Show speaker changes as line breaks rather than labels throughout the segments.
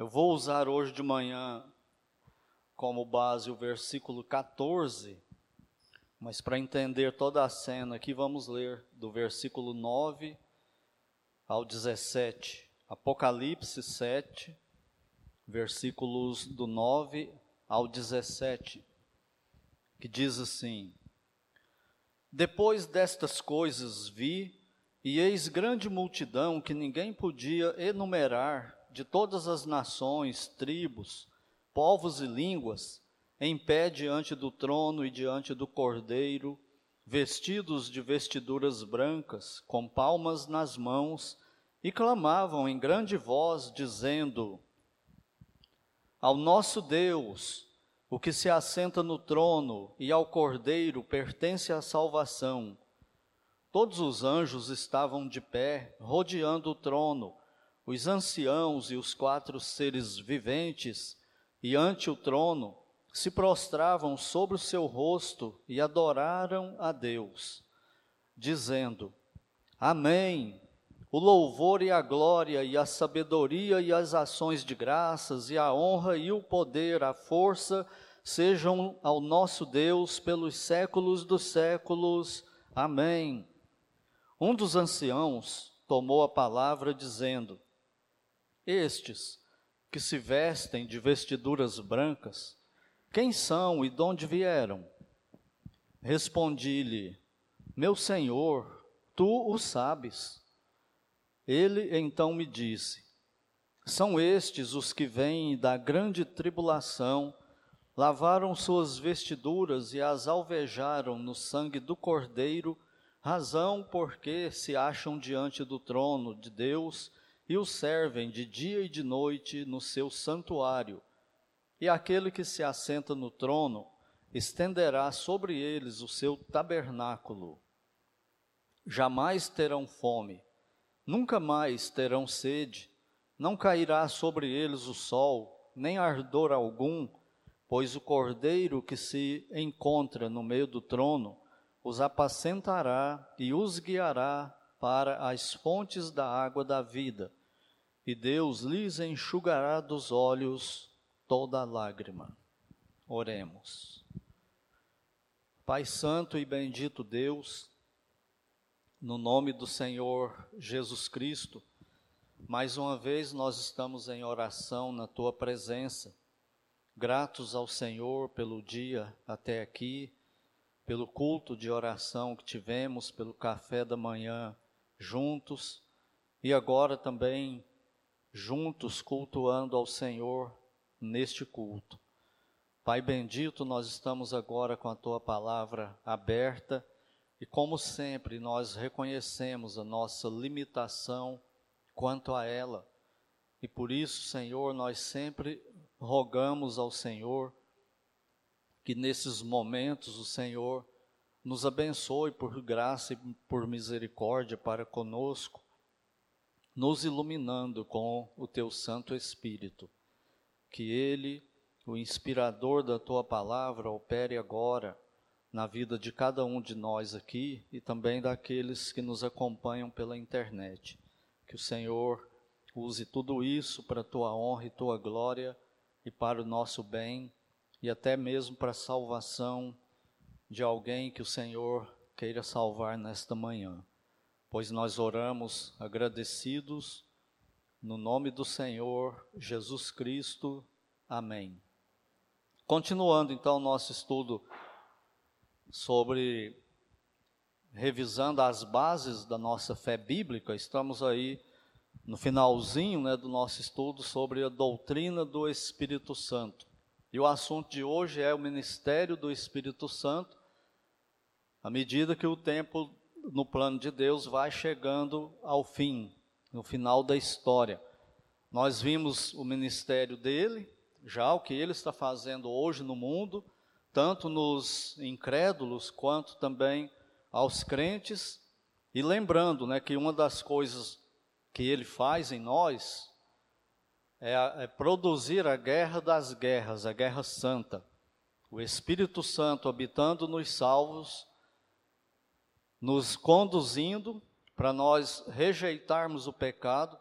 Eu vou usar hoje de manhã como base o versículo 14, mas para entender toda a cena aqui, vamos ler do versículo 9 ao 17. Apocalipse 7, versículos do 9 ao 17, que diz assim: Depois destas coisas vi, e eis grande multidão que ninguém podia enumerar, de todas as nações, tribos, povos e línguas, em pé diante do trono e diante do cordeiro, vestidos de vestiduras brancas, com palmas nas mãos, e clamavam em grande voz, dizendo: Ao nosso Deus, o que se assenta no trono, e ao cordeiro pertence a salvação. Todos os anjos estavam de pé, rodeando o trono, os anciãos e os quatro seres viventes, e ante o trono, se prostravam sobre o seu rosto e adoraram a Deus, dizendo: Amém. O louvor e a glória e a sabedoria e as ações de graças e a honra e o poder, a força sejam ao nosso Deus pelos séculos dos séculos. Amém. Um dos anciãos tomou a palavra dizendo: Estes que se vestem de vestiduras brancas, quem são e de onde vieram? Respondi-lhe: Meu senhor, tu o sabes. Ele então me disse: São estes os que vêm da grande tribulação, lavaram suas vestiduras e as alvejaram no sangue do Cordeiro, razão porque se acham diante do trono de Deus e o servem de dia e de noite no seu santuário e aquele que se assenta no trono estenderá sobre eles o seu tabernáculo. Jamais terão fome, nunca mais terão sede, não cairá sobre eles o sol, nem ardor algum, pois o cordeiro que se encontra no meio do trono os apacentará e os guiará para as fontes da água da vida, e Deus lhes enxugará dos olhos toda lágrima. Oremos. Pai Santo e bendito Deus, no nome do Senhor Jesus Cristo, mais uma vez nós estamos em oração na tua presença, gratos ao Senhor pelo dia até aqui, pelo culto de oração que tivemos, pelo café da manhã juntos e agora também juntos cultuando ao Senhor neste culto. Pai bendito, nós estamos agora com a tua palavra aberta e, como sempre, nós reconhecemos a nossa limitação quanto a ela. E por isso, Senhor, nós sempre rogamos ao Senhor que nesses momentos o Senhor nos abençoe por graça e por misericórdia para conosco, nos iluminando com o teu Santo Espírito que Ele, o inspirador da tua palavra, opere agora na vida de cada um de nós aqui e também daqueles que nos acompanham pela internet. Que o Senhor use tudo isso para a tua honra e tua glória e para o nosso bem e até mesmo para a salvação de alguém que o Senhor queira salvar nesta manhã. Pois nós oramos agradecidos no nome do Senhor Jesus Cristo. Amém. Continuando então o nosso estudo sobre revisando as bases da nossa fé bíblica, estamos aí no finalzinho né, do nosso estudo sobre a doutrina do Espírito Santo. E o assunto de hoje é o ministério do Espírito Santo, à medida que o tempo no plano de Deus vai chegando ao fim no final da história. Nós vimos o ministério dele, já o que ele está fazendo hoje no mundo, tanto nos incrédulos quanto também aos crentes, e lembrando né, que uma das coisas que ele faz em nós é, é produzir a guerra das guerras, a guerra santa. O Espírito Santo habitando nos salvos, nos conduzindo para nós rejeitarmos o pecado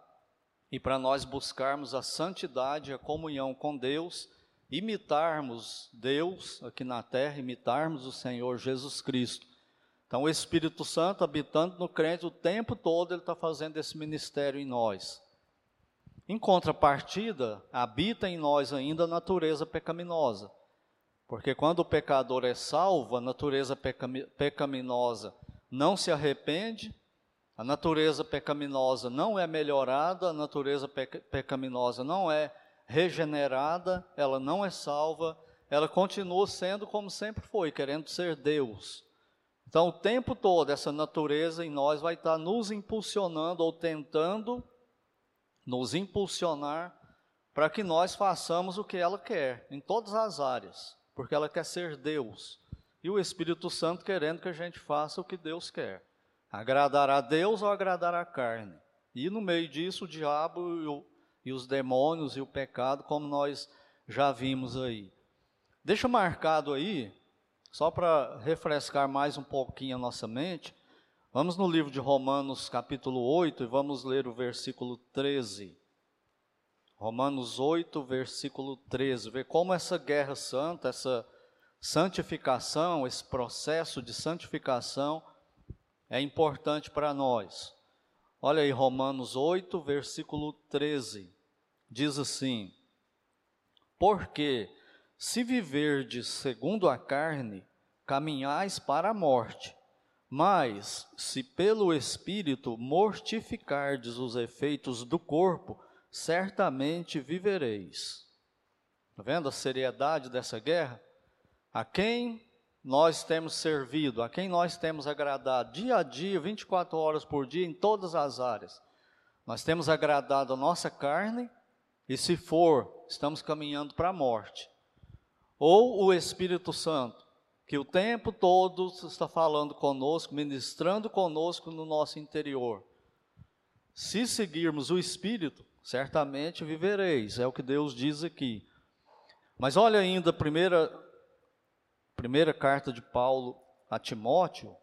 e para nós buscarmos a santidade, a comunhão com Deus, imitarmos Deus aqui na terra, imitarmos o Senhor Jesus Cristo. Então, o Espírito Santo habitando no crente o tempo todo, ele está fazendo esse ministério em nós. Em contrapartida, habita em nós ainda a natureza pecaminosa. Porque quando o pecador é salvo, a natureza pecaminosa não se arrepende, a natureza pecaminosa não é melhorada, a natureza pecaminosa não é regenerada, ela não é salva, ela continua sendo como sempre foi, querendo ser Deus. Então, o tempo todo, essa natureza em nós vai estar nos impulsionando ou tentando nos impulsionar para que nós façamos o que ela quer, em todas as áreas, porque ela quer ser Deus. E o Espírito Santo querendo que a gente faça o que Deus quer. Agradar a Deus ou agradar a carne. E no meio disso, o diabo e, o, e os demônios e o pecado, como nós já vimos aí. Deixa marcado aí, só para refrescar mais um pouquinho a nossa mente, vamos no livro de Romanos, capítulo 8, e vamos ler o versículo 13. Romanos 8, versículo 13. Ver como essa guerra santa, essa santificação, esse processo de santificação é importante para nós. Olha aí, Romanos 8, versículo 13. Diz assim: Porque se viverdes segundo a carne, caminhais para a morte. Mas, se pelo Espírito mortificardes os efeitos do corpo, certamente vivereis. Está vendo a seriedade dessa guerra? A quem nós temos servido, a quem nós temos agradado dia a dia, 24 horas por dia, em todas as áreas. Nós temos agradado a nossa carne, e se for, estamos caminhando para a morte. Ou o Espírito Santo, que o tempo todo está falando conosco, ministrando conosco no nosso interior. Se seguirmos o Espírito, certamente vivereis, é o que Deus diz aqui. Mas olha ainda, primeira Primeira carta de Paulo a Timóteo,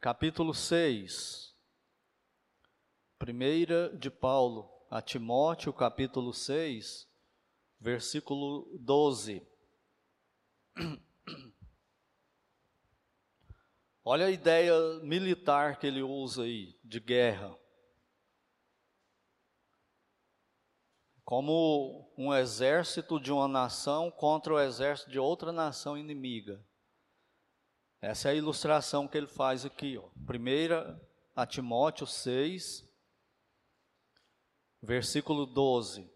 capítulo 6. Primeira de Paulo a Timóteo, capítulo 6, versículo 12. Olha a ideia militar que ele usa aí, de guerra. Como um exército de uma nação contra o exército de outra nação inimiga. Essa é a ilustração que ele faz aqui. Ó. Primeira a Timóteo 6, versículo 12.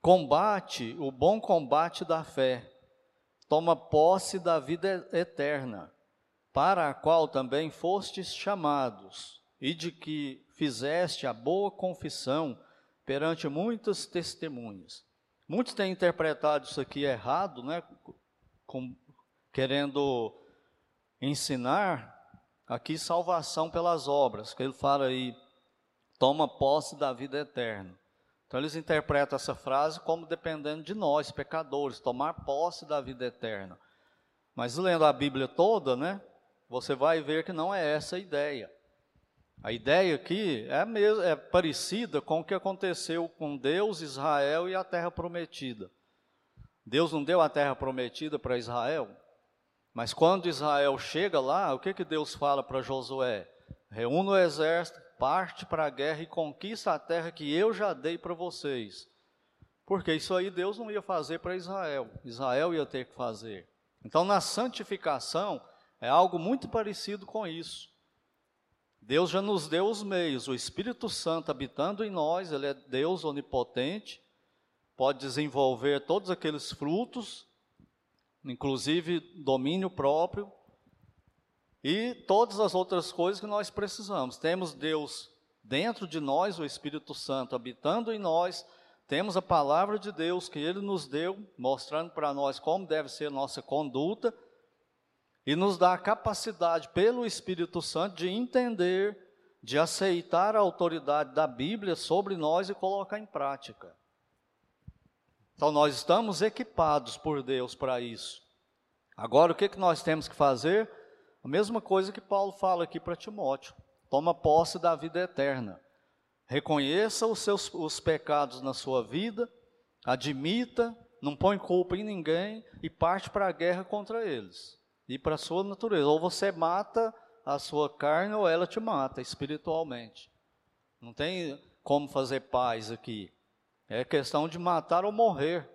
Combate o bom combate da fé, toma posse da vida eterna, para a qual também fostes chamados, e de que fizeste a boa confissão perante muitas testemunhas. Muitos têm interpretado isso aqui errado, né? Com, querendo ensinar aqui salvação pelas obras, que ele fala aí, toma posse da vida eterna. Então eles interpretam essa frase como dependendo de nós, pecadores, tomar posse da vida eterna. Mas lendo a Bíblia toda, né, você vai ver que não é essa a ideia. A ideia aqui é, mesmo, é parecida com o que aconteceu com Deus, Israel e a terra prometida. Deus não deu a terra prometida para Israel, mas quando Israel chega lá, o que, que Deus fala para Josué? Reúna o exército, parte para a guerra e conquista a terra que eu já dei para vocês. Porque isso aí Deus não ia fazer para Israel, Israel ia ter que fazer. Então, na santificação, é algo muito parecido com isso. Deus já nos deu os meios, o Espírito Santo habitando em nós, Ele é Deus onipotente, pode desenvolver todos aqueles frutos, inclusive domínio próprio, e todas as outras coisas que nós precisamos. Temos Deus dentro de nós, o Espírito Santo habitando em nós, temos a palavra de Deus que Ele nos deu, mostrando para nós como deve ser a nossa conduta, e nos dá a capacidade, pelo Espírito Santo, de entender, de aceitar a autoridade da Bíblia sobre nós e colocar em prática. Então, nós estamos equipados por Deus para isso. Agora, o que, que nós temos que fazer? A mesma coisa que Paulo fala aqui para Timóteo: toma posse da vida eterna. reconheça os seus os pecados na sua vida, admita, não põe culpa em ninguém e parte para a guerra contra eles e para a sua natureza. Ou você mata a sua carne ou ela te mata espiritualmente. Não tem como fazer paz aqui. É questão de matar ou morrer.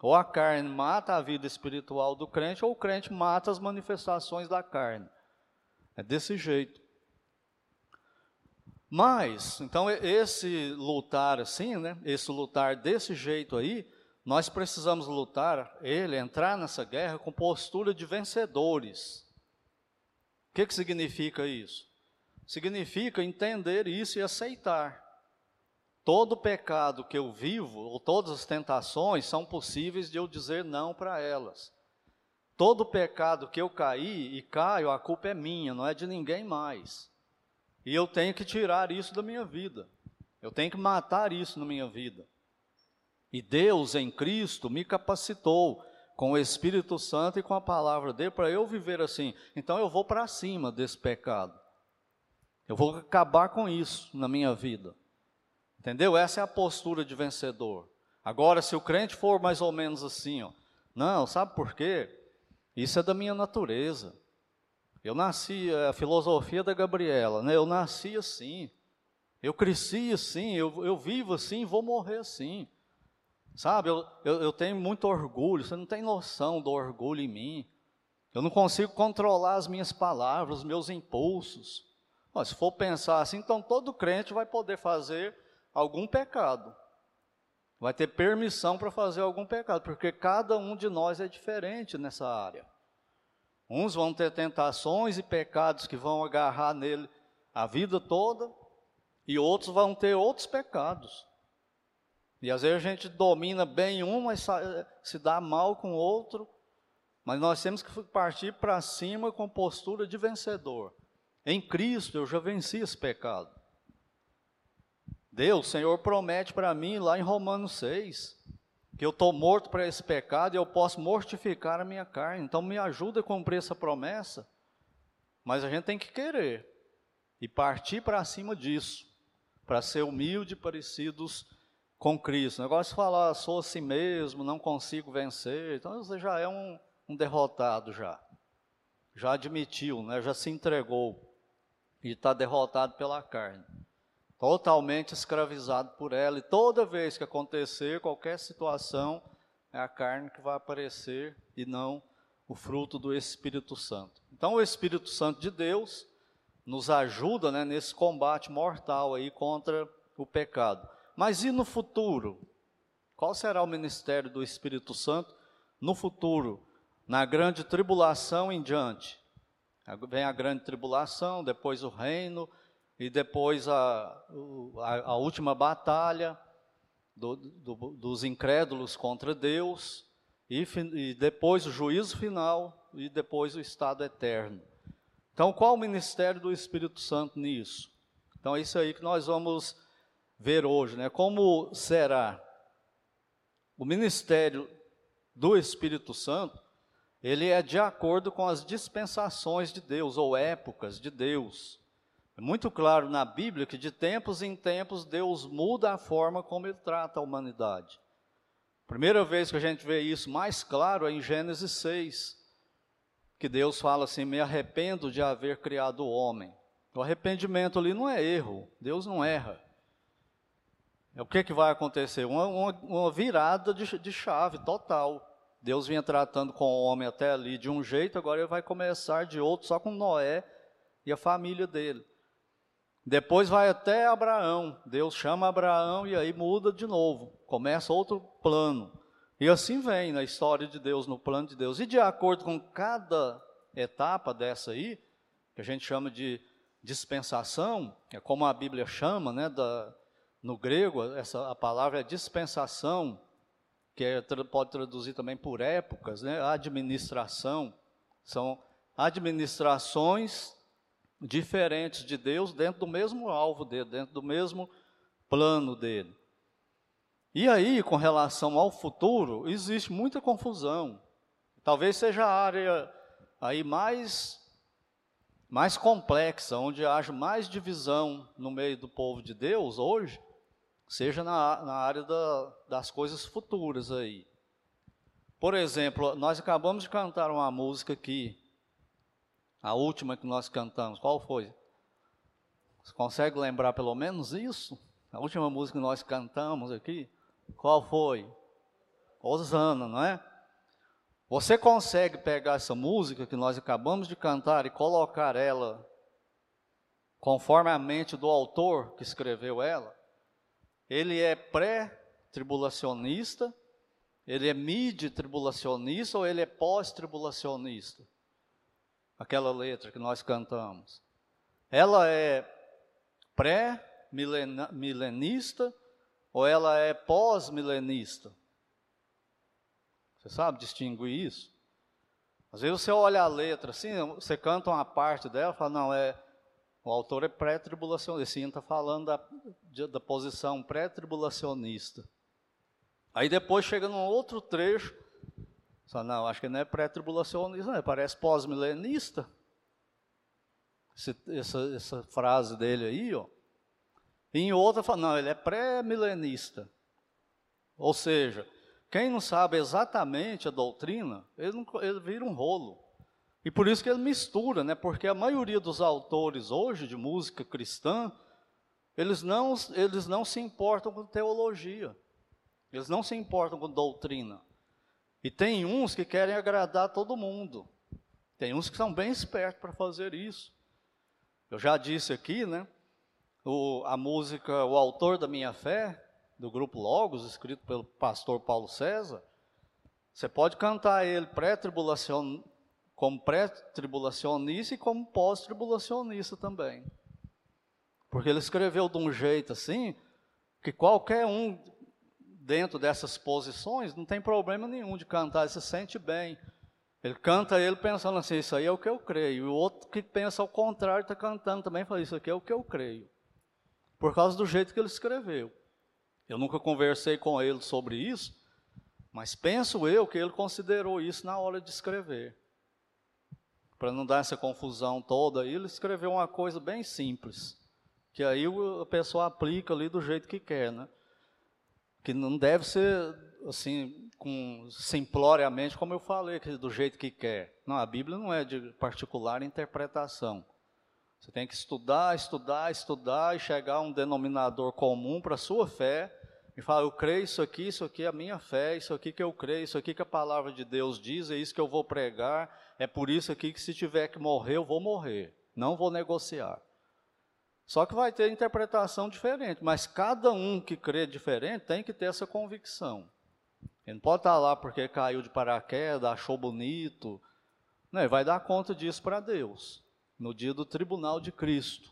Ou a carne mata a vida espiritual do crente, ou o crente mata as manifestações da carne. É desse jeito. Mas, então, esse lutar assim, né? Esse lutar desse jeito aí, nós precisamos lutar, ele, entrar nessa guerra com postura de vencedores. O que, que significa isso? Significa entender isso e aceitar. Todo pecado que eu vivo, ou todas as tentações, são possíveis de eu dizer não para elas. Todo pecado que eu caí e caio, a culpa é minha, não é de ninguém mais. E eu tenho que tirar isso da minha vida. Eu tenho que matar isso na minha vida. E Deus em Cristo me capacitou com o Espírito Santo e com a palavra dele para eu viver assim. Então eu vou para cima desse pecado. Eu vou acabar com isso na minha vida. Entendeu? Essa é a postura de vencedor. Agora, se o crente for mais ou menos assim, ó, não, sabe por quê? Isso é da minha natureza. Eu nasci, é a filosofia da Gabriela, né? Eu nasci assim. Eu cresci assim, eu, eu vivo assim, vou morrer assim. Sabe, eu, eu, eu tenho muito orgulho, você não tem noção do orgulho em mim. Eu não consigo controlar as minhas palavras, os meus impulsos. Mas, se for pensar assim, então todo crente vai poder fazer algum pecado. Vai ter permissão para fazer algum pecado, porque cada um de nós é diferente nessa área. Uns vão ter tentações e pecados que vão agarrar nele a vida toda, e outros vão ter outros pecados. E às vezes a gente domina bem um, mas se dá mal com o outro. Mas nós temos que partir para cima com postura de vencedor. Em Cristo eu já venci esse pecado. Deus, Senhor, promete para mim lá em Romanos 6 que eu estou morto para esse pecado e eu posso mortificar a minha carne. Então me ajuda a cumprir essa promessa. Mas a gente tem que querer e partir para cima disso, para ser humilde, parecidos com Cristo. O negócio de falar, sou assim mesmo, não consigo vencer, então você já é um, um derrotado já. Já admitiu, né? já se entregou e está derrotado pela carne totalmente escravizado por ela, e toda vez que acontecer qualquer situação, é a carne que vai aparecer e não o fruto do Espírito Santo. Então, o Espírito Santo de Deus nos ajuda né, nesse combate mortal aí contra o pecado. Mas e no futuro? Qual será o ministério do Espírito Santo no futuro, na grande tribulação em diante? Vem a grande tribulação, depois o reino, e depois a, a, a última batalha do, do, dos incrédulos contra Deus, e, e depois o juízo final, e depois o estado eterno. Então, qual o ministério do Espírito Santo nisso? Então, é isso aí que nós vamos ver hoje, né? Como será o ministério do Espírito Santo? Ele é de acordo com as dispensações de Deus ou épocas de Deus. É muito claro na Bíblia que de tempos em tempos Deus muda a forma como ele trata a humanidade. Primeira vez que a gente vê isso mais claro é em Gênesis 6, que Deus fala assim: Me arrependo de haver criado o homem. O arrependimento ali não é erro, Deus não erra. É o que, que vai acontecer? Uma, uma, uma virada de, de chave total. Deus vinha tratando com o homem até ali de um jeito, agora ele vai começar de outro, só com Noé e a família dele. Depois vai até Abraão. Deus chama Abraão e aí muda de novo. Começa outro plano. E assim vem na história de Deus, no plano de Deus. E de acordo com cada etapa dessa aí, que a gente chama de dispensação, é como a Bíblia chama, né, da, no grego, essa, a palavra é dispensação, que é, pode traduzir também por épocas, né, administração. São administrações diferentes de Deus dentro do mesmo alvo dele, dentro do mesmo plano dele. E aí, com relação ao futuro, existe muita confusão. Talvez seja a área aí mais mais complexa, onde haja mais divisão no meio do povo de Deus hoje, seja na, na área da, das coisas futuras aí. Por exemplo, nós acabamos de cantar uma música aqui, a última que nós cantamos, qual foi? Você consegue lembrar pelo menos isso? A última música que nós cantamos aqui, qual foi? Osana, não é? Você consegue pegar essa música que nós acabamos de cantar e colocar ela conforme a mente do autor que escreveu ela? Ele é pré-tribulacionista, ele é mid-tribulacionista ou ele é pós-tribulacionista? Aquela letra que nós cantamos. Ela é pré-milenista ou ela é pós-milenista? Você sabe distinguir isso? Às vezes você olha a letra assim, você canta uma parte dela, fala, não, é, o autor é pré-tribulacionista, esse está falando da, da posição pré-tribulacionista. Aí depois chega num outro trecho, fala, não, acho que não é pré-tribulacionista, parece pós-milenista. Essa, essa frase dele aí, ó. E em outra fala, não, ele é pré-milenista. Ou seja, quem não sabe exatamente a doutrina, ele, não, ele vira um rolo. E por isso que ele mistura, né? Porque a maioria dos autores hoje de música cristã, eles não, eles não se importam com teologia. Eles não se importam com doutrina. E tem uns que querem agradar todo mundo. Tem uns que são bem espertos para fazer isso. Eu já disse aqui, né? O, a música O Autor da Minha Fé, do grupo Logos, escrito pelo pastor Paulo César, você pode cantar ele pré-tribulacion, como pré-tribulacionista e como pós-tribulacionista também. Porque ele escreveu de um jeito assim, que qualquer um dentro dessas posições não tem problema nenhum de cantar, ele se sente bem. Ele canta ele pensando assim, isso aí é o que eu creio. E o outro que pensa ao contrário está cantando também, fala, isso aqui é o que eu creio. Por causa do jeito que ele escreveu. Eu nunca conversei com ele sobre isso, mas penso eu que ele considerou isso na hora de escrever. Para não dar essa confusão toda, ele escreveu uma coisa bem simples, que aí a pessoa aplica ali do jeito que quer, né? Que não deve ser assim, com simploriamente, como eu falei, que do jeito que quer. Não, a Bíblia não é de particular interpretação. Você tem que estudar, estudar, estudar e chegar a um denominador comum para a sua fé e falar: eu creio isso aqui, isso aqui é a minha fé, isso aqui que eu creio, isso aqui que a palavra de Deus diz, é isso que eu vou pregar, é por isso aqui que se tiver que morrer, eu vou morrer, não vou negociar. Só que vai ter interpretação diferente, mas cada um que crê diferente tem que ter essa convicção. Ele não pode estar lá porque caiu de paraquedas, achou bonito, não, ele vai dar conta disso para Deus no dia do tribunal de Cristo.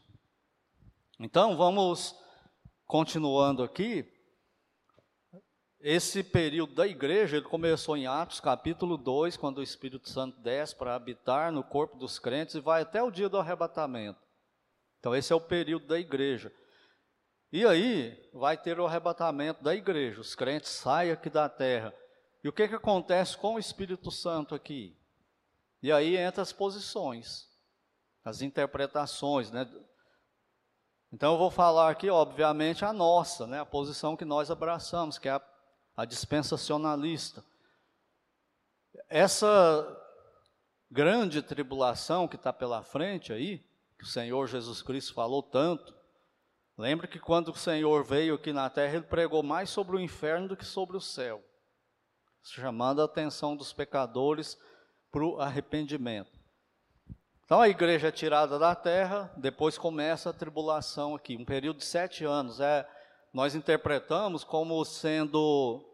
Então, vamos continuando aqui. Esse período da igreja, ele começou em Atos capítulo 2, quando o Espírito Santo desce para habitar no corpo dos crentes e vai até o dia do arrebatamento. Então, esse é o período da igreja. E aí, vai ter o arrebatamento da igreja, os crentes saem aqui da terra. E o que, que acontece com o Espírito Santo aqui? E aí entra as posições as interpretações, né? Então eu vou falar aqui, obviamente, a nossa, né? A posição que nós abraçamos, que é a, a dispensacionalista. Essa grande tribulação que está pela frente aí, que o Senhor Jesus Cristo falou tanto, Lembre que quando o Senhor veio aqui na terra, ele pregou mais sobre o inferno do que sobre o céu, chamando a atenção dos pecadores para o arrependimento. Então a igreja é tirada da terra, depois começa a tribulação aqui, um período de sete anos. É, nós interpretamos como sendo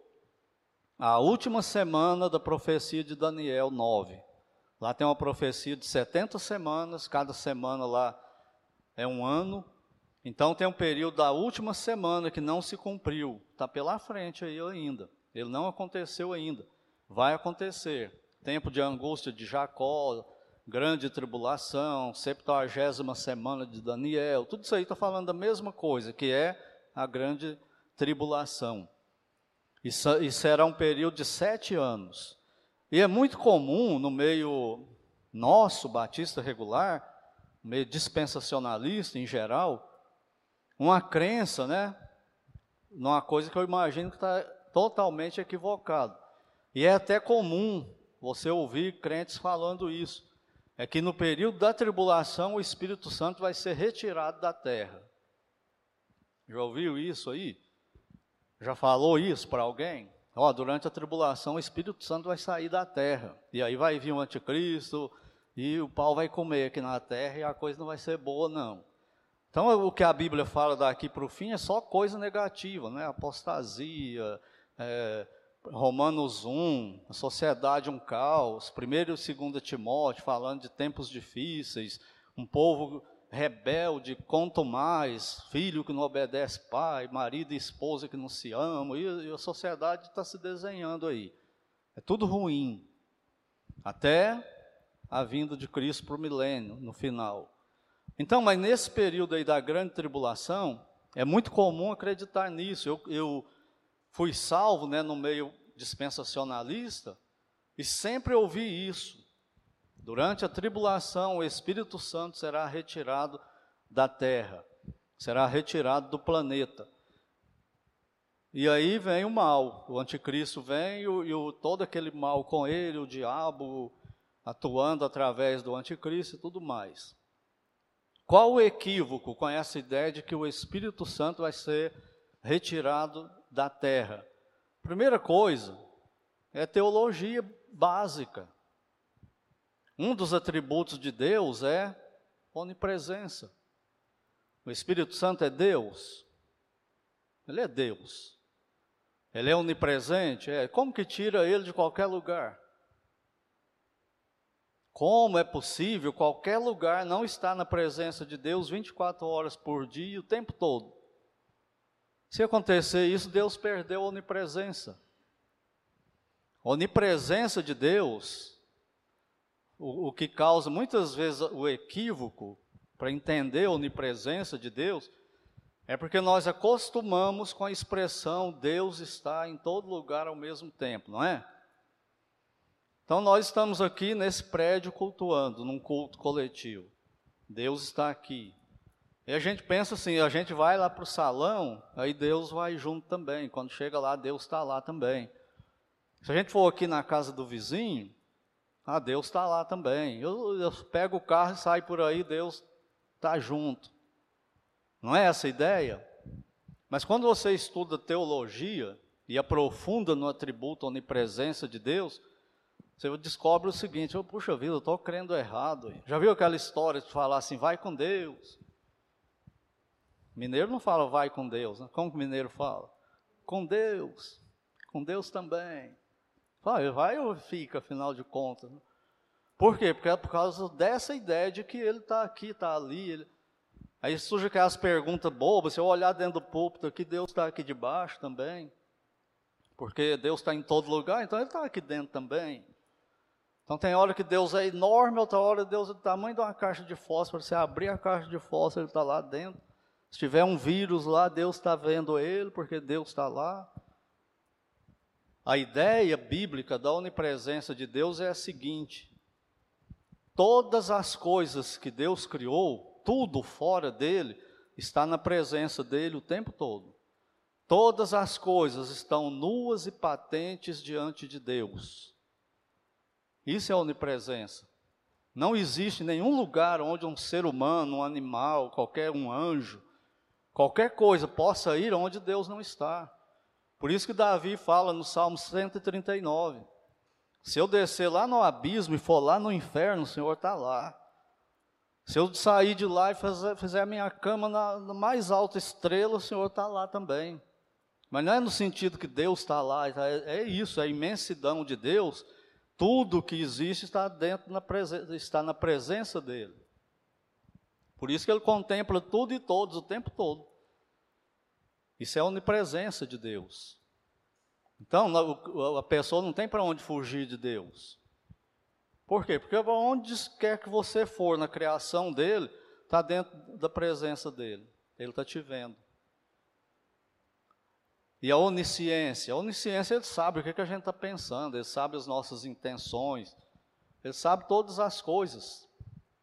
a última semana da profecia de Daniel 9. Lá tem uma profecia de 70 semanas, cada semana lá é um ano. Então tem um período da última semana que não se cumpriu, está pela frente aí ainda. Ele não aconteceu ainda, vai acontecer. Tempo de angústia de Jacó, grande tribulação, septuagésima semana de Daniel, tudo isso aí está falando da mesma coisa, que é a grande tribulação. E, será um período de sete anos. E é muito comum no meio nosso, batista regular, meio dispensacionalista em geral, uma crença, né? Numa coisa que eu imagino que está totalmente equivocado. E é até comum você ouvir crentes falando isso. É que no período da tribulação o Espírito Santo vai ser retirado da terra. Já ouviu isso aí? Já falou isso para alguém? Ó, durante a tribulação o Espírito Santo vai sair da terra. E aí vai vir o anticristo e o pau vai comer aqui na terra e a coisa não vai ser boa, não. Então o que a Bíblia fala daqui para o fim é só coisa negativa, né? Apostasia, é, Romanos 1, a sociedade um caos, 1 e 2 Timóteo falando de tempos difíceis, um povo rebelde, mais, filho que não obedece pai, marido e esposa que não se amam, e, a sociedade está se desenhando aí. É tudo ruim. Até a vinda de Cristo para o milênio, no final. Então, mas nesse período aí da grande tribulação, é muito comum acreditar nisso. Eu, eu fui salvo né, no meio dispensacionalista e sempre ouvi isso. Durante a tribulação, o Espírito Santo será retirado da terra, será retirado do planeta. E aí vem o mal, o anticristo vem e, o, e o, todo aquele mal com ele, o diabo atuando através do anticristo e tudo mais. Qual o equívoco com essa ideia de que o Espírito Santo vai ser retirado da terra? Primeira coisa é teologia básica. Um dos atributos de Deus é onipresença. O Espírito Santo é Deus. Ele é Deus. Ele é onipresente. É. Como que tira ele de qualquer lugar? Como é possível qualquer lugar não estar na presença de Deus 24 horas por dia, o tempo todo? Se acontecer isso, Deus perdeu a onipresença. A onipresença de Deus o, o que causa muitas vezes o equívoco para entender a onipresença de Deus é porque nós acostumamos com a expressão Deus está em todo lugar ao mesmo tempo, não é? Então nós estamos aqui nesse prédio cultuando, num culto coletivo. Deus está aqui. E a gente pensa assim, a gente vai lá para o salão, aí Deus vai junto também. Quando chega lá, Deus está lá também. Se a gente for aqui na casa do vizinho, ah, Deus está lá também. Eu, eu pego o carro e saio por aí, Deus está junto. Não é essa a ideia? Mas quando você estuda teologia e aprofunda no atributo onipresença de Deus, você descobre o seguinte: oh, puxa vida, eu estou crendo errado. Já viu aquela história de falar assim, vai com Deus? Mineiro não fala vai com Deus, né? como que mineiro fala? Com Deus, com Deus também. Vai, vai ou fica, afinal de contas? Né? Por quê? Porque é por causa dessa ideia de que ele está aqui, está ali. Ele... Aí surge aquelas perguntas bobas, se eu olhar dentro do púlpito aqui, Deus está aqui debaixo também. Porque Deus está em todo lugar, então Ele está aqui dentro também. Então tem hora que Deus é enorme, outra hora Deus é do tamanho de uma caixa de fósforo. Você abrir a caixa de fósforo, Ele está lá dentro. Se tiver um vírus lá, Deus está vendo ele, porque Deus está lá. A ideia bíblica da onipresença de Deus é a seguinte: todas as coisas que Deus criou, tudo fora dele, está na presença dele o tempo todo. Todas as coisas estão nuas e patentes diante de Deus. Isso é onipresença. Não existe nenhum lugar onde um ser humano, um animal, qualquer um anjo, qualquer coisa possa ir onde Deus não está. Por isso que Davi fala no Salmo 139: Se eu descer lá no abismo e for lá no inferno, o Senhor está lá. Se eu sair de lá e fazer, fizer a minha cama na, na mais alta estrela, o Senhor está lá também. Mas não é no sentido que Deus está lá, é, é isso, é a imensidão de Deus. Tudo que existe está dentro na está na presença dele. Por isso que ele contempla tudo e todos o tempo todo. Isso é a onipresença de Deus. Então, a pessoa não tem para onde fugir de Deus. Por quê? Porque onde quer que você for na criação dele, está dentro da presença dele. Ele está te vendo. E a onisciência, a onisciência ele sabe o que, que a gente está pensando, ele sabe as nossas intenções, ele sabe todas as coisas,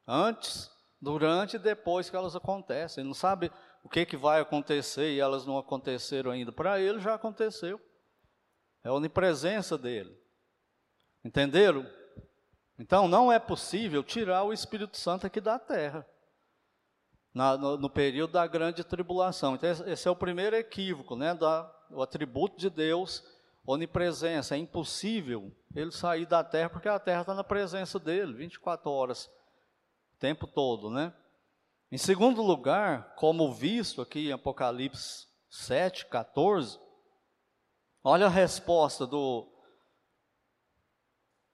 antes durante e depois que elas acontecem. Ele não sabe o que, que vai acontecer e elas não aconteceram ainda. Para ele já aconteceu. É a onipresença dele. Entenderam? Então não é possível tirar o Espírito Santo aqui da terra. Na, no, no, período da grande tribulação. Então, esse é o primeiro equívoco, né? Da, o atributo de Deus, onipresença. É impossível ele sair da terra, porque a terra está na presença dele, 24 horas, o tempo todo, né? Em segundo lugar, como visto aqui em Apocalipse 7, 14, olha a resposta do,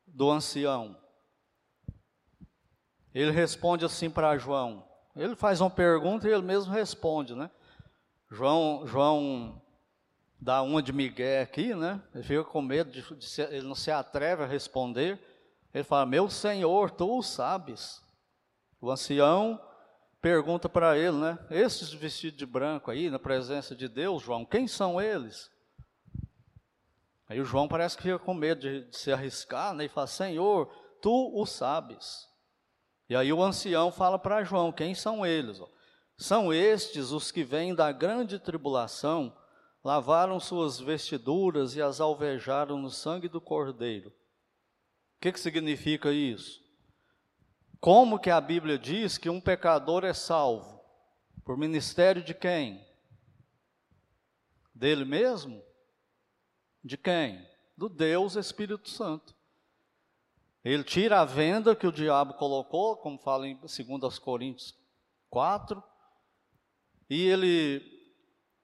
do ancião. Ele responde assim para João. Ele faz uma pergunta e ele mesmo responde, né? João, João dá uma de Miguel aqui, né? Ele fica com medo, de, de ser, ele não se atreve a responder. Ele fala: Meu Senhor, tu o sabes. O ancião pergunta para ele, né? Esses vestidos de branco aí, na presença de Deus, João, quem são eles? Aí o João parece que fica com medo de, de se arriscar, né? E fala: Senhor, tu o sabes. E aí o ancião fala para João: Quem são eles? São estes os que vêm da grande tribulação lavaram suas vestiduras e as alvejaram no sangue do cordeiro. O que, que significa isso? Como que a Bíblia diz que um pecador é salvo? Por ministério de quem? Dele mesmo? De quem? Do Deus Espírito Santo. Ele tira a venda que o diabo colocou, como fala em 2 Coríntios 4, e ele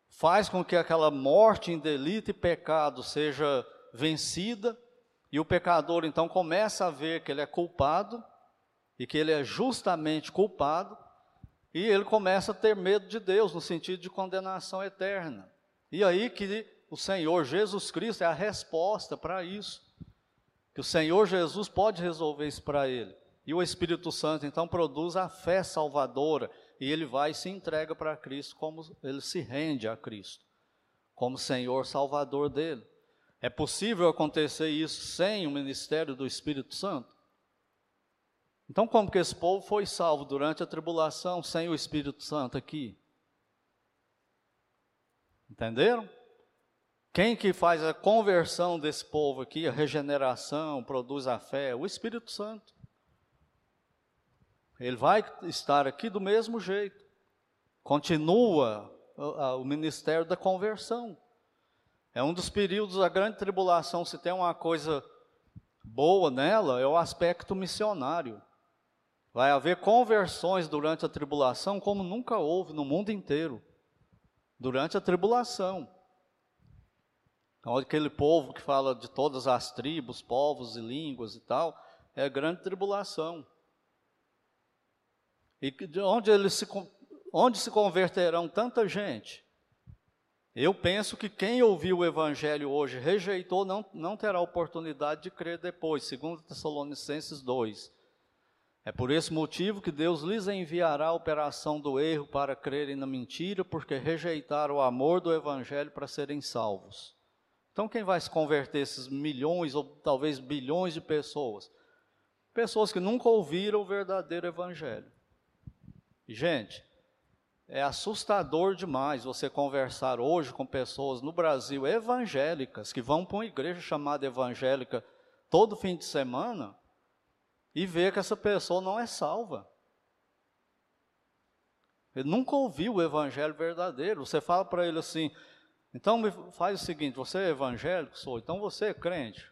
faz com que aquela morte em delito e pecado seja vencida, e o pecador então começa a ver que ele é culpado, e que ele é justamente culpado, e ele começa a ter medo de Deus, no sentido de condenação eterna. E aí que o Senhor Jesus Cristo é a resposta para isso. Que o Senhor Jesus pode resolver isso para ele. E o Espírito Santo então produz a fé salvadora, e ele vai e se entrega para Cristo como ele se rende a Cristo, como Senhor Salvador dele. É possível acontecer isso sem o ministério do Espírito Santo? Então, como que esse povo foi salvo durante a tribulação sem o Espírito Santo aqui? Entenderam? Quem que faz a conversão desse povo aqui, a regeneração, produz a fé? O Espírito Santo. Ele vai estar aqui do mesmo jeito. Continua o ministério da conversão. É um dos períodos da grande tribulação. Se tem uma coisa boa nela, é o aspecto missionário. Vai haver conversões durante a tribulação como nunca houve no mundo inteiro. Durante a tribulação. Então, aquele povo que fala de todas as tribos, povos e línguas e tal, é grande tribulação. E de onde, eles se, onde se converterão tanta gente? Eu penso que quem ouviu o Evangelho hoje rejeitou, não, não terá oportunidade de crer depois, segundo Tessalonicenses 2. É por esse motivo que Deus lhes enviará a operação do erro para crerem na mentira, porque rejeitaram o amor do Evangelho para serem salvos. Então, quem vai se converter, esses milhões ou talvez bilhões de pessoas? Pessoas que nunca ouviram o verdadeiro Evangelho. Gente, é assustador demais você conversar hoje com pessoas no Brasil evangélicas que vão para uma igreja chamada evangélica todo fim de semana e ver que essa pessoa não é salva. Ele nunca ouviu o evangelho verdadeiro. Você fala para ele assim: então faz o seguinte, você é evangélico? Sou. Então você é crente?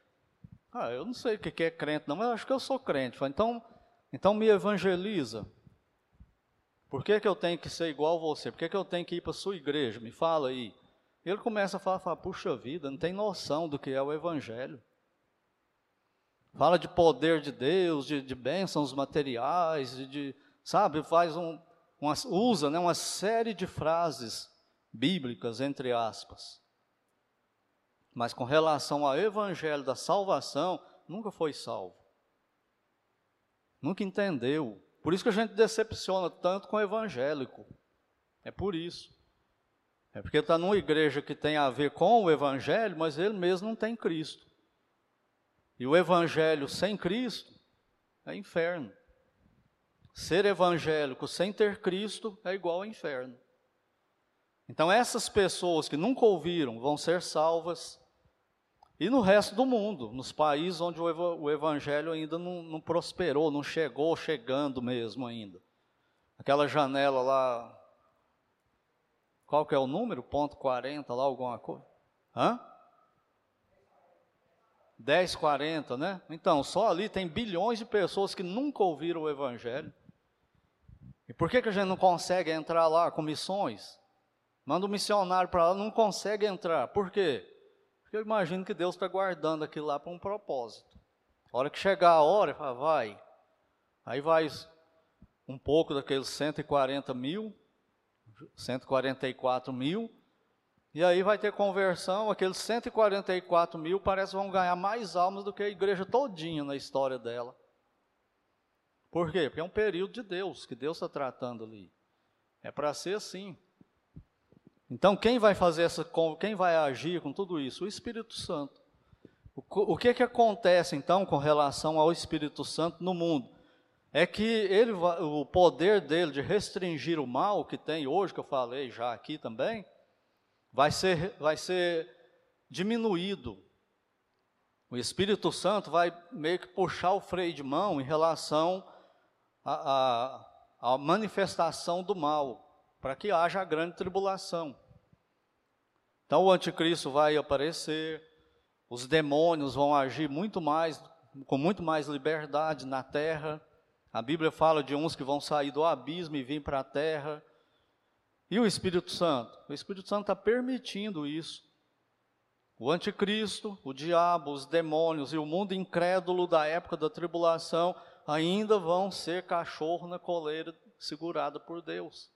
Ah, eu não sei o que é crente, não, mas acho que eu sou crente. Então, então me evangeliza. Por que, que eu tenho que ser igual a você? Por que, que eu tenho que ir para a sua igreja? Me fala aí. Ele começa a falar, fala, puxa vida, não tem noção do que é o Evangelho. Fala de poder de Deus, de, de bênçãos materiais, de, de sabe, faz um, uma, usa né, uma série de frases bíblicas, entre aspas. Mas com relação ao Evangelho da salvação, nunca foi salvo. Nunca entendeu por isso que a gente decepciona tanto com o evangélico. É por isso. É porque está numa igreja que tem a ver com o evangelho, mas ele mesmo não tem Cristo. E o evangelho sem Cristo é inferno. ser evangélico sem ter Cristo é igual ao inferno. Então, essas pessoas que nunca ouviram vão ser salvas. E no resto do mundo, nos países onde o evangelho ainda não, não prosperou, não chegou chegando mesmo ainda. Aquela janela lá, qual que é o número? Ponto 40 lá, alguma coisa? Hã? 1040, né? Então, só ali tem bilhões de pessoas que nunca ouviram o Evangelho. E por que, que a gente não consegue entrar lá com missões? Manda um missionário para lá, não consegue entrar. Por quê? Porque eu imagino que Deus está guardando aquilo lá para um propósito. A hora que chegar a hora, fala, vai. Aí vai um pouco daqueles 140 mil, 144 mil, e aí vai ter conversão, aqueles 144 mil parece que vão ganhar mais almas do que a igreja todinha na história dela. Por quê? Porque é um período de Deus, que Deus está tratando ali. É para ser assim. Então, quem vai fazer essa, quem vai agir com tudo isso? O Espírito Santo. O, que que acontece então com relação ao Espírito Santo no mundo? É que ele, o poder dele de restringir o mal que tem hoje, que eu falei já aqui também, vai ser, vai ser diminuído. O Espírito Santo vai meio que puxar o freio de mão em relação à, à, à manifestação do mal, para que haja a grande tribulação. Então o anticristo vai aparecer, os demônios vão agir muito mais, com muito mais liberdade na terra. A Bíblia fala de uns que vão sair do abismo e vir para a terra. E o Espírito Santo? O Espírito Santo está permitindo isso. O anticristo, o diabo, os demônios e o mundo incrédulo da época da tribulação ainda vão ser cachorro na coleira segurada por Deus.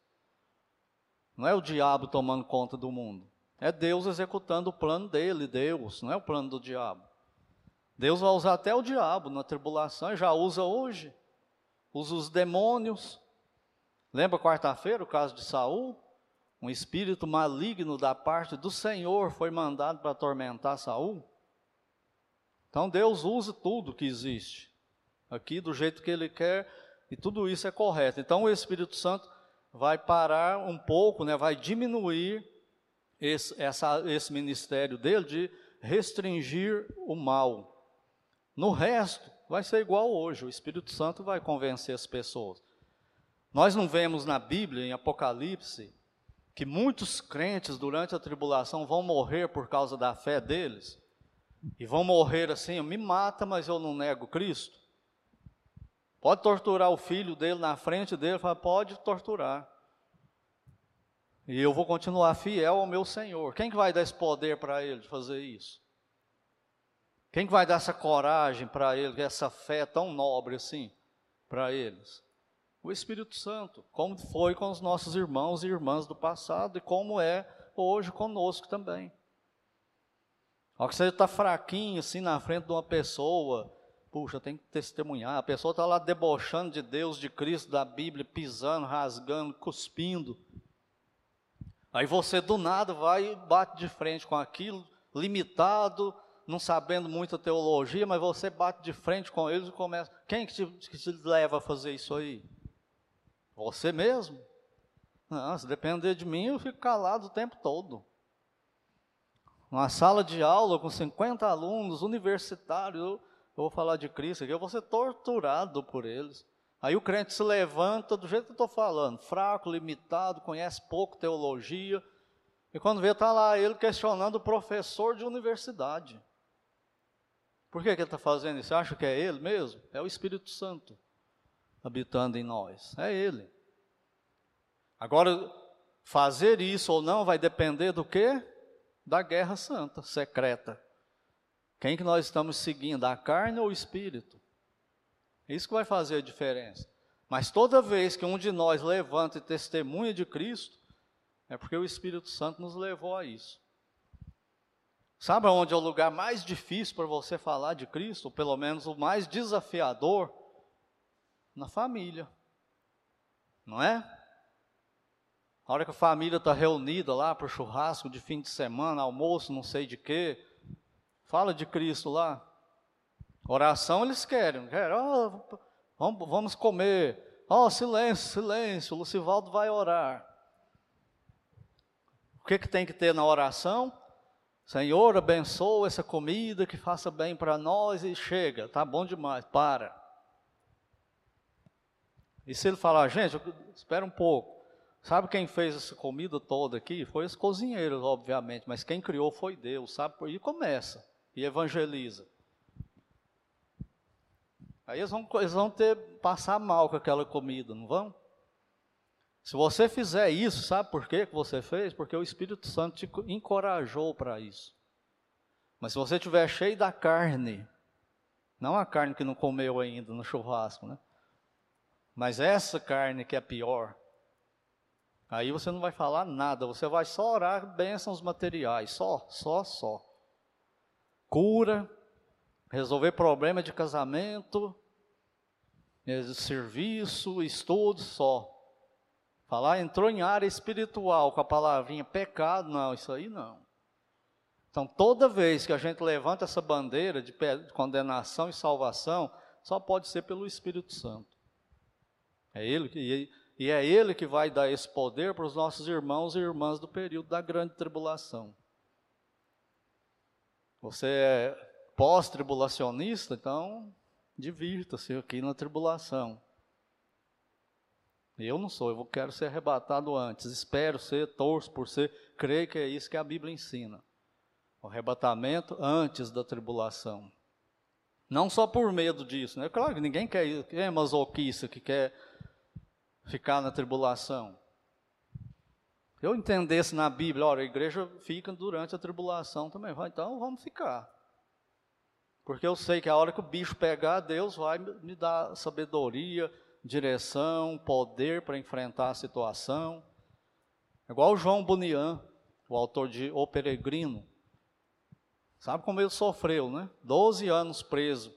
Não é o diabo tomando conta do mundo. É Deus executando o plano dele, Deus, não é o plano do diabo. Deus vai usar até o diabo na tribulação, já usa hoje. Usa os demônios. Lembra quarta-feira o caso de Saul? Um espírito maligno da parte do Senhor foi mandado para atormentar Saul. Então Deus usa tudo que existe aqui do jeito que Ele quer e tudo isso é correto. Então o Espírito Santo vai parar um pouco, né, vai diminuir esse, essa, esse ministério dele de restringir o mal. No resto, vai ser igual hoje. O Espírito Santo vai convencer as pessoas. Nós não vemos na Bíblia, em Apocalipse, que muitos crentes durante a tribulação vão morrer por causa da fé deles, e vão morrer assim, me mata, mas eu não nego Cristo. Pode torturar o filho dele na frente dele, fala, pode torturar. E eu vou continuar fiel ao meu Senhor. Quem que vai dar esse poder para ele de fazer isso? Quem que vai dar essa coragem para ele, essa fé tão nobre assim para eles? O Espírito Santo, como foi com os nossos irmãos e irmãs do passado e como é hoje conosco também. Ao que você está fraquinho assim na frente de uma pessoa, puxa, tem que testemunhar. A pessoa está lá debochando de Deus, de Cristo, da Bíblia, pisando, rasgando, cuspindo. Aí você do nada vai e bate de frente com aquilo, limitado, não sabendo muita teologia, mas você bate de frente com eles e começa. Quem que te, que te leva a fazer isso aí? Você mesmo? Não, se depender de mim, eu fico calado o tempo todo. Uma sala de aula com 50 alunos, universitários, eu, vou falar de Cristo aqui, eu vou ser torturado por eles. Aí o crente se levanta do jeito que eu estou falando, fraco, limitado, conhece pouco teologia, e quando vê, está lá ele questionando o professor de universidade. Por que, que ele está fazendo isso? Você acha que é ele mesmo? É o Espírito Santo habitando em nós. É Ele. Agora, fazer isso ou não vai depender do quê? Da guerra santa, secreta. Quem que nós estamos seguindo, a carne ou o espírito? Isso que vai fazer a diferença. Mas toda vez que um de nós levanta e testemunha de Cristo, é porque o Espírito Santo nos levou a isso. Sabe onde é o lugar mais difícil para você falar de Cristo, ou pelo menos o mais desafiador? Na família. Não é? A hora que a família está reunida lá para o churrasco de fim de semana, almoço, não sei de quê, fala de Cristo lá. Oração eles querem, querem oh, vamos, vamos comer oh, silêncio, silêncio, Lucivaldo vai orar. O que, que tem que ter na oração? Senhor, abençoa essa comida, que faça bem para nós e chega, tá bom demais, para. E se ele falar, gente, espera um pouco, sabe quem fez essa comida toda aqui? Foi os cozinheiros, obviamente, mas quem criou foi Deus, sabe? E começa, e evangeliza. Aí eles vão, eles vão ter, passar mal com aquela comida, não vão? Se você fizer isso, sabe por quê que você fez? Porque o Espírito Santo te encorajou para isso. Mas se você estiver cheio da carne, não a carne que não comeu ainda no churrasco, né? Mas essa carne que é pior, aí você não vai falar nada, você vai só orar bênçãos materiais, só, só, só. Cura, resolver problema de casamento, serviço, estudo, só. Falar entrou em área espiritual com a palavrinha pecado, não, isso aí não. Então, toda vez que a gente levanta essa bandeira de condenação e salvação, só pode ser pelo Espírito Santo. É ele que, e é ele que vai dar esse poder para os nossos irmãos e irmãs do período da grande tribulação. Você é pós-tribulacionista, então divirta-se aqui na tribulação. Eu não sou, eu quero ser arrebatado antes. Espero ser, torço por ser, creio que é isso que a Bíblia ensina. O arrebatamento antes da tribulação. Não só por medo disso, né? Claro que ninguém quer, quem é masoquista que quer ficar na tribulação. Eu entendesse na Bíblia, olha, a igreja fica durante a tribulação também. Então vamos ficar. Porque eu sei que a hora que o bicho pegar, Deus vai me dar sabedoria, direção, poder para enfrentar a situação. Igual o João Bunian, o autor de O Peregrino. Sabe como ele sofreu, né? Doze anos preso.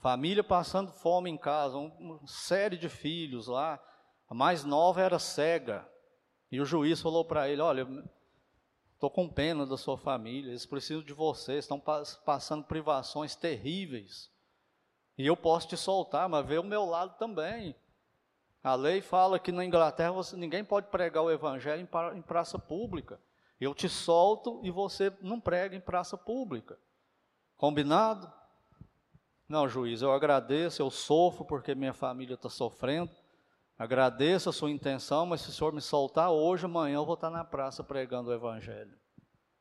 Família passando fome em casa, uma série de filhos lá. A mais nova era cega. E o juiz falou para ele: Olha, estou com pena da sua família, eles precisam de você, estão passando privações terríveis. E eu posso te soltar, mas vê o meu lado também. A lei fala que na Inglaterra você, ninguém pode pregar o evangelho em, em praça pública. Eu te solto e você não prega em praça pública. Combinado? Não, juiz, eu agradeço, eu sofro porque minha família está sofrendo. Agradeço a sua intenção, mas se o senhor me soltar hoje, amanhã eu vou estar na praça pregando o evangelho.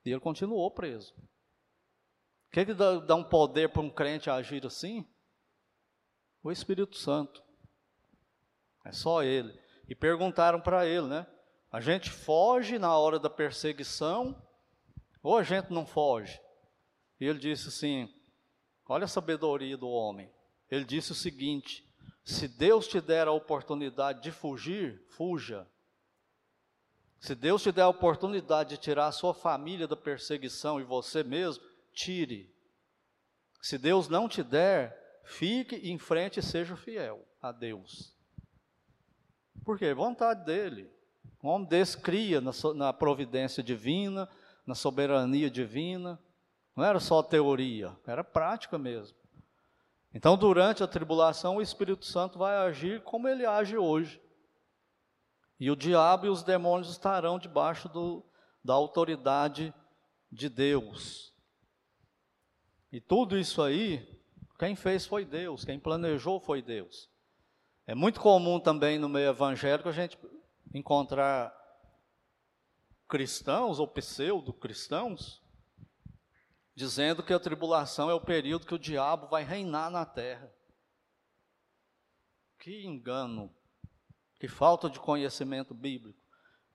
E ele continuou preso. O que, dá um poder para um crente agir assim? O Espírito Santo. É só ele. E perguntaram para ele, né? A gente foge na hora da perseguição ou a gente não foge? E ele disse assim: Olha a sabedoria do homem. Ele disse o seguinte: se Deus te der a oportunidade de fugir, fuja. Se Deus te der a oportunidade de tirar a sua família da perseguição e você mesmo, tire. Se Deus não te der, fique em frente e seja fiel a Deus. Por quê? Vontade dele. Um homem desse cria na providência divina, na soberania divina. Não era só teoria, era prática mesmo. Então, durante a tribulação, o Espírito Santo vai agir como ele age hoje. E o diabo e os demônios estarão debaixo do, da autoridade de Deus. E tudo isso aí, quem fez foi Deus, quem planejou foi Deus. É muito comum também no meio evangélico a gente encontrar cristãos ou pseudo-cristãos dizendo que a tribulação é o período que o diabo vai reinar na terra. Que engano, que falta de conhecimento bíblico.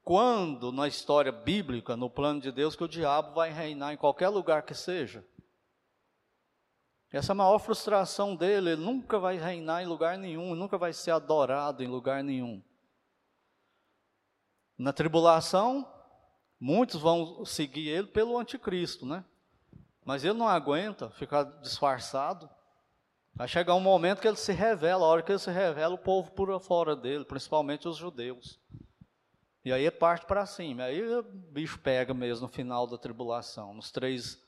Quando na história bíblica, no plano de Deus, que o diabo vai reinar em qualquer lugar que seja? Essa é maior frustração dele, ele nunca vai reinar em lugar nenhum, nunca vai ser adorado em lugar nenhum. Na tribulação, muitos vão seguir ele pelo anticristo, né? Mas ele não aguenta ficar disfarçado. Vai chegar um momento que ele se revela, a hora que ele se revela, o povo pula fora dele, principalmente os judeus. E aí parte para cima. Aí o bicho pega mesmo no final da tribulação, nos três,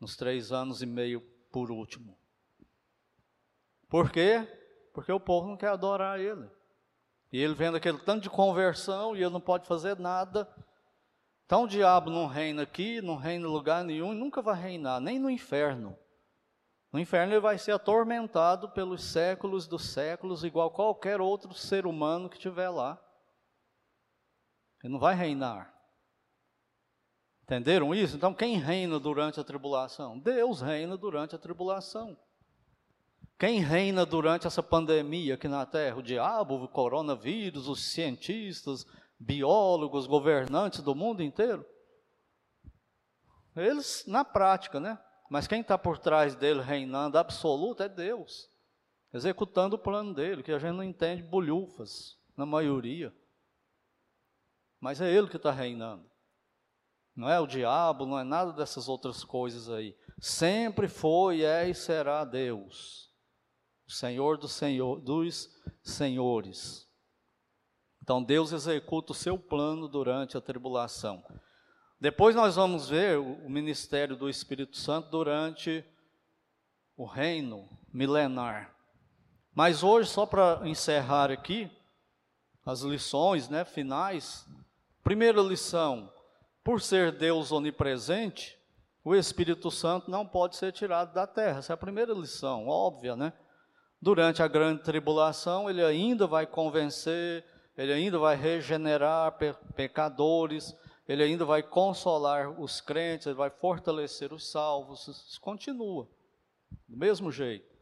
nos três anos e meio por último. Por quê? Porque o povo não quer adorar ele. E ele vendo aquele tanto de conversão e ele não pode fazer nada. Então o diabo não reina aqui, não reina em lugar nenhum, e nunca vai reinar, nem no inferno. No inferno ele vai ser atormentado pelos séculos dos séculos, igual qualquer outro ser humano que estiver lá. Ele não vai reinar. Entenderam isso? Então, quem reina durante a tribulação? Deus reina durante a tribulação. Quem reina durante essa pandemia aqui na Terra? O diabo, o coronavírus, os cientistas, biólogos, governantes do mundo inteiro? Eles, na prática, né? Mas quem está por trás dele reinando absoluto é Deus, executando o plano dele, que a gente não entende bolhufas, na maioria. Mas é ele que está reinando. Não é o diabo, não é nada dessas outras coisas aí. Sempre foi, é e será Deus, o Senhor, do Senhor dos senhores. Então Deus executa o seu plano durante a tribulação. Depois nós vamos ver o ministério do Espírito Santo durante o reino milenar. Mas hoje, só para encerrar aqui as lições né, finais, primeira lição: por ser Deus onipresente, o Espírito Santo não pode ser tirado da terra. Essa é a primeira lição, óbvia, né? Durante a grande tribulação, ele ainda vai convencer, ele ainda vai regenerar pe pecadores, ele ainda vai consolar os crentes, ele vai fortalecer os salvos. Isso continua, do mesmo jeito.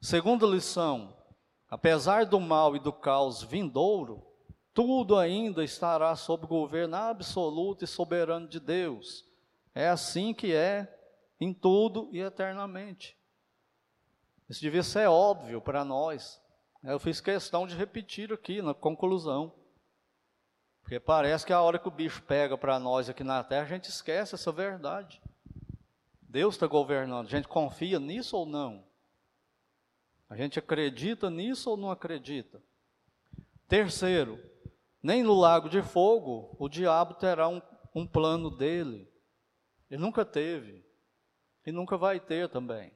Segunda lição: apesar do mal e do caos vindouro, tudo ainda estará sob governo absoluto e soberano de Deus. É assim que é em tudo e eternamente. Isso devia ser óbvio para nós. Eu fiz questão de repetir aqui na conclusão. Porque parece que a hora que o bicho pega para nós aqui na terra, a gente esquece essa verdade. Deus está governando. A gente confia nisso ou não? A gente acredita nisso ou não acredita? Terceiro, nem no lago de fogo o diabo terá um, um plano dele. Ele nunca teve. E nunca vai ter também.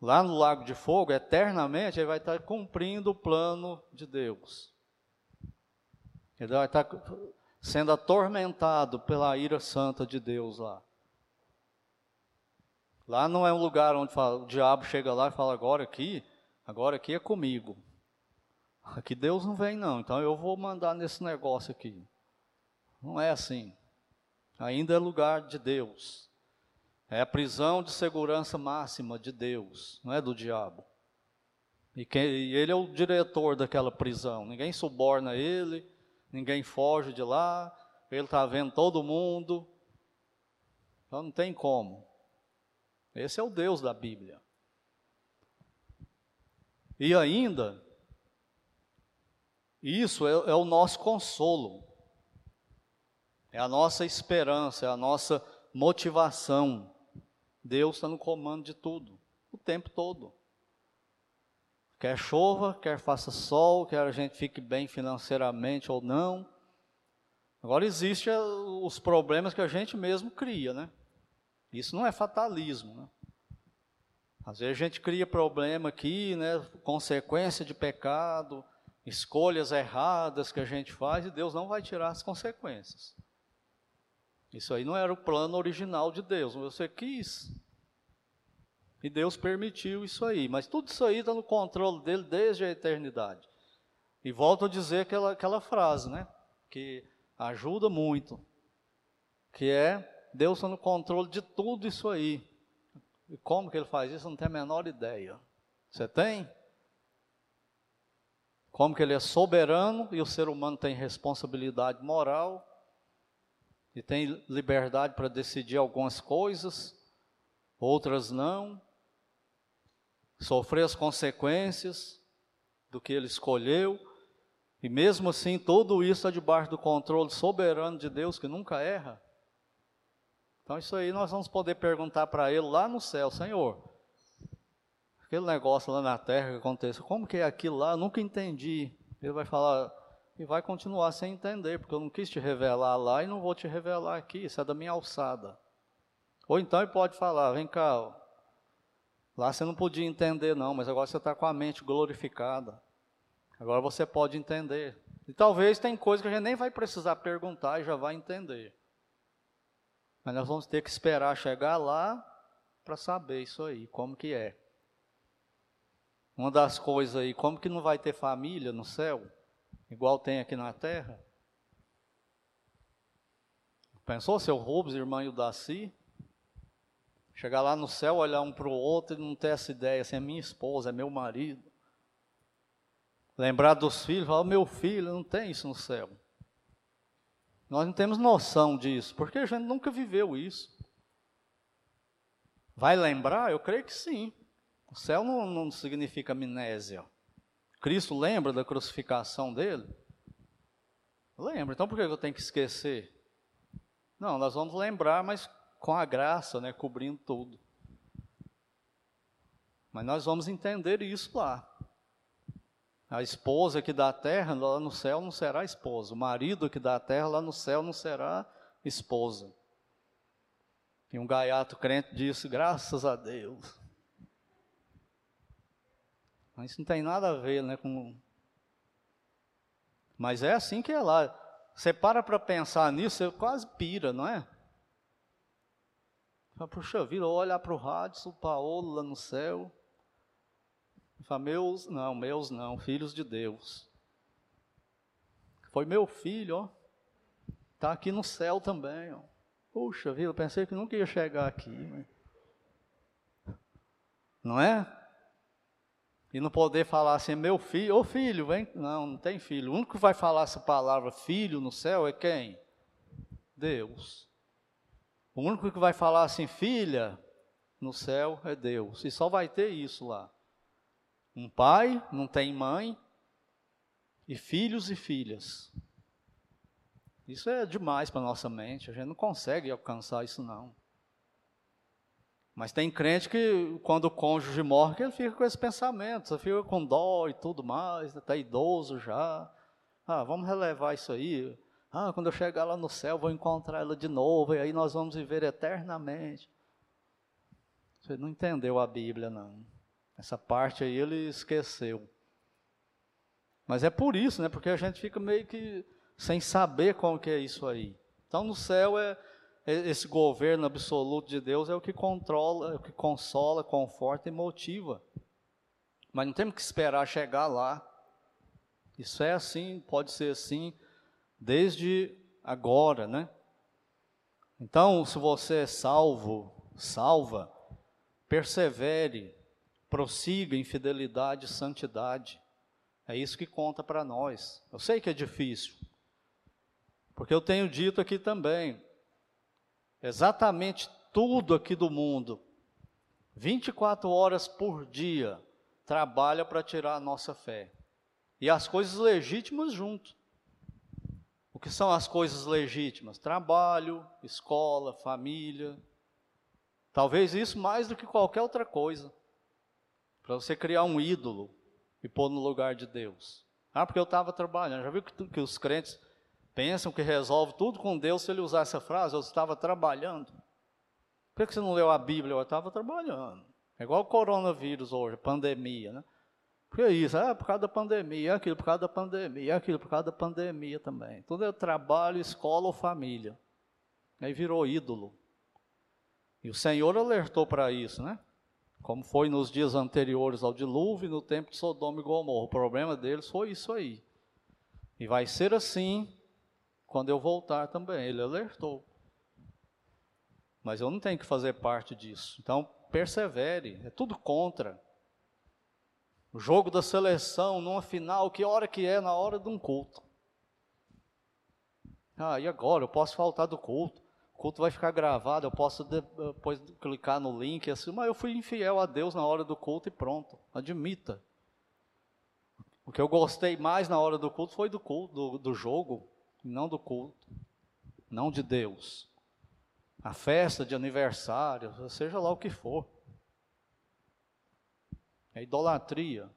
Lá no lago de fogo, eternamente, ele vai estar cumprindo o plano de Deus. Ele vai estar sendo atormentado pela ira santa de Deus lá. Lá não é um lugar onde fala, o diabo chega lá e fala: agora aqui, agora aqui é comigo. Aqui Deus não vem, não, então eu vou mandar nesse negócio aqui. Não é assim. Ainda é lugar de Deus. É a prisão de segurança máxima de Deus, não é do diabo. E, quem, e ele é o diretor daquela prisão. Ninguém suborna ele, ninguém foge de lá. Ele está vendo todo mundo. Então não tem como. Esse é o Deus da Bíblia. E ainda, isso é, é o nosso consolo, é a nossa esperança, é a nossa motivação. Deus está no comando de tudo, o tempo todo. Quer chova, quer faça sol, quer a gente fique bem financeiramente ou não. Agora existem é, os problemas que a gente mesmo cria, né? Isso não é fatalismo, né? Às vezes a gente cria problema aqui, né? Consequência de pecado, escolhas erradas que a gente faz e Deus não vai tirar as consequências. Isso aí não era o plano original de Deus, você quis. E Deus permitiu isso aí, mas tudo isso aí está no controle dele desde a eternidade. E volto a dizer aquela, aquela frase, né? Que ajuda muito. Que é, Deus está no controle de tudo isso aí. E como que ele faz isso? Não tem a menor ideia. Você tem? Como que ele é soberano e o ser humano tem responsabilidade moral e tem liberdade para decidir algumas coisas, outras não, sofrer as consequências do que ele escolheu, e mesmo assim tudo isso é debaixo do controle soberano de Deus que nunca erra. Então isso aí nós vamos poder perguntar para ele lá no céu, Senhor, aquele negócio lá na terra que acontece, como que é aquilo lá? Eu nunca entendi. Ele vai falar, e vai continuar sem entender, porque eu não quis te revelar lá e não vou te revelar aqui, isso é da minha alçada. Ou então ele pode falar, vem cá, lá você não podia entender não, mas agora você está com a mente glorificada. Agora você pode entender. E talvez tem coisa que a gente nem vai precisar perguntar e já vai entender. Mas nós vamos ter que esperar chegar lá para saber isso aí, como que é. Uma das coisas aí, como que não vai ter família no céu, igual tem aqui na terra? Pensou seu Rubens, irmã e o Daci? Chegar lá no céu, olhar um para o outro e não ter essa ideia, assim, é minha esposa, é meu marido. Lembrar dos filhos, falar, meu filho, não tem isso no céu. Nós não temos noção disso, porque a gente nunca viveu isso. Vai lembrar? Eu creio que sim. O céu não, não significa amnésia. Cristo lembra da crucificação dele? Lembra. Então por que eu tenho que esquecer? Não, nós vamos lembrar, mas com a graça, né, cobrindo tudo. Mas nós vamos entender isso lá. A esposa que dá terra lá no céu não será esposa. O marido que dá terra lá no céu não será esposa. E um gaiato crente disse: graças a Deus. Mas isso não tem nada a ver né, com. Mas é assim que é lá. Você para para pensar nisso, você quase pira, não é? Fala, puxa vida, olhar para o rádio, o Paulo lá no céu. Fala, meus, não, meus não, filhos de Deus. Foi meu filho, ó. Está aqui no céu também, ó. Puxa vida, pensei que nunca ia chegar aqui. Né? Não é? E não poder falar assim, meu filho, ô filho, vem. Não, não tem filho. O único que vai falar essa palavra filho no céu é quem? Deus. O único que vai falar assim, filha, no céu é Deus. E só vai ter isso lá. Um pai não tem mãe, e filhos e filhas. Isso é demais para nossa mente, a gente não consegue alcançar isso não. Mas tem crente que quando o cônjuge morre, ele fica com esse pensamento, você fica com dó e tudo mais, está idoso já. Ah, vamos relevar isso aí. Ah, quando eu chegar lá no céu, vou encontrar ela de novo, e aí nós vamos viver eternamente. Você não entendeu a Bíblia, não. Essa parte aí ele esqueceu. Mas é por isso, né? Porque a gente fica meio que sem saber como que é isso aí. Então no céu é esse governo absoluto de Deus é o que controla, é o que consola, conforta e motiva. Mas não temos que esperar chegar lá. Isso é assim, pode ser assim desde agora, né? Então, se você é salvo, salva, persevere, prossiga em fidelidade e santidade. É isso que conta para nós. Eu sei que é difícil, porque eu tenho dito aqui também, exatamente tudo aqui do mundo, 24 horas por dia, trabalha para tirar a nossa fé. E as coisas legítimas junto. O que são as coisas legítimas? Trabalho, escola, família. Talvez isso mais do que qualquer outra coisa. Para você criar um ídolo e pôr no lugar de Deus. Ah, porque eu estava trabalhando. Já viu que, que os crentes pensam que resolve tudo com Deus se ele usar essa frase? Eu estava trabalhando. Por que você não leu a Bíblia? Eu estava trabalhando. É igual o coronavírus hoje, pandemia, né? Por que isso? Ah, por causa da pandemia, aquilo por causa da pandemia, aquilo por causa da pandemia também. Tudo é trabalho, escola ou família. Aí virou ídolo. E o Senhor alertou para isso, né? Como foi nos dias anteriores ao dilúvio, no tempo de Sodoma e Gomorra. O problema deles foi isso aí. E vai ser assim quando eu voltar também. Ele alertou. Mas eu não tenho que fazer parte disso. Então, persevere. É tudo contra. O jogo da seleção, numa final, que hora que é? Na hora de um culto. Ah, e agora? Eu posso faltar do culto. O culto vai ficar gravado, eu posso depois clicar no link assim, mas eu fui infiel a Deus na hora do culto e pronto. Admita. O que eu gostei mais na hora do culto foi do culto, do, do jogo, não do culto, não de Deus. A festa de aniversário, seja lá o que for. É idolatria.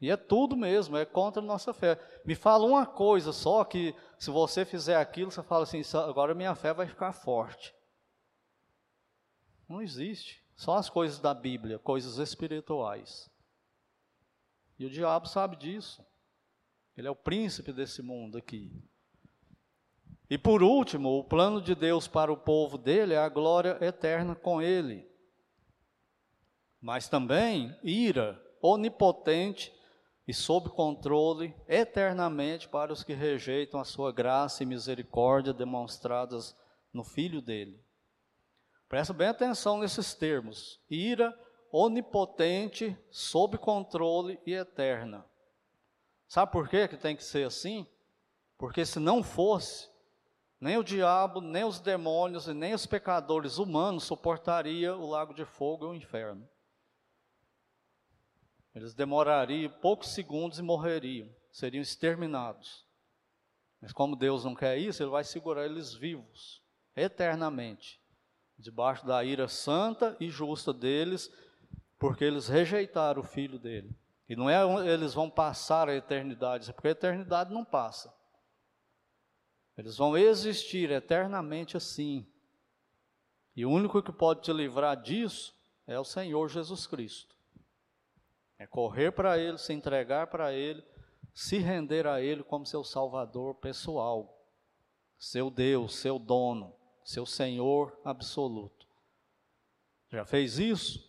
E é tudo mesmo, é contra a nossa fé. Me fala uma coisa só que se você fizer aquilo, você fala assim, agora minha fé vai ficar forte. Não existe. Só as coisas da Bíblia, coisas espirituais. E o diabo sabe disso. Ele é o príncipe desse mundo aqui. E por último, o plano de Deus para o povo dele é a glória eterna com ele. Mas também ira onipotente e sob controle eternamente para os que rejeitam a sua graça e misericórdia demonstradas no Filho dele. Presta bem atenção nesses termos: ira onipotente, sob controle e eterna. Sabe por quê que tem que ser assim? Porque se não fosse, nem o diabo, nem os demônios e nem os pecadores humanos suportaria o lago de fogo e o inferno. Eles demorariam poucos segundos e morreriam, seriam exterminados. Mas como Deus não quer isso, Ele vai segurar eles vivos, eternamente, debaixo da ira santa e justa deles, porque eles rejeitaram o Filho dele. E não é eles vão passar a eternidade, é porque a eternidade não passa. Eles vão existir eternamente assim. E o único que pode te livrar disso é o Senhor Jesus Cristo. É correr para Ele, se entregar para Ele, se render a Ele como seu Salvador pessoal, seu Deus, seu dono, seu Senhor absoluto. Já fez isso?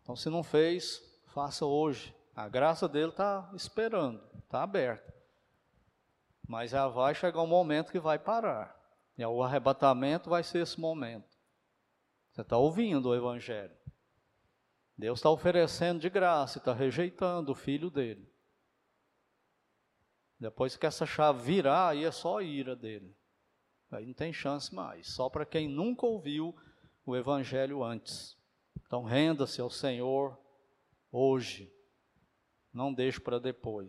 Então, se não fez, faça hoje. A graça dele está esperando, está aberta. Mas já vai chegar um momento que vai parar. E o arrebatamento vai ser esse momento. Você está ouvindo o Evangelho. Deus está oferecendo de graça está rejeitando o filho dele. Depois que essa chave virar, aí é só a ira dele. Aí não tem chance mais. Só para quem nunca ouviu o evangelho antes. Então renda-se ao Senhor hoje. Não deixe para depois.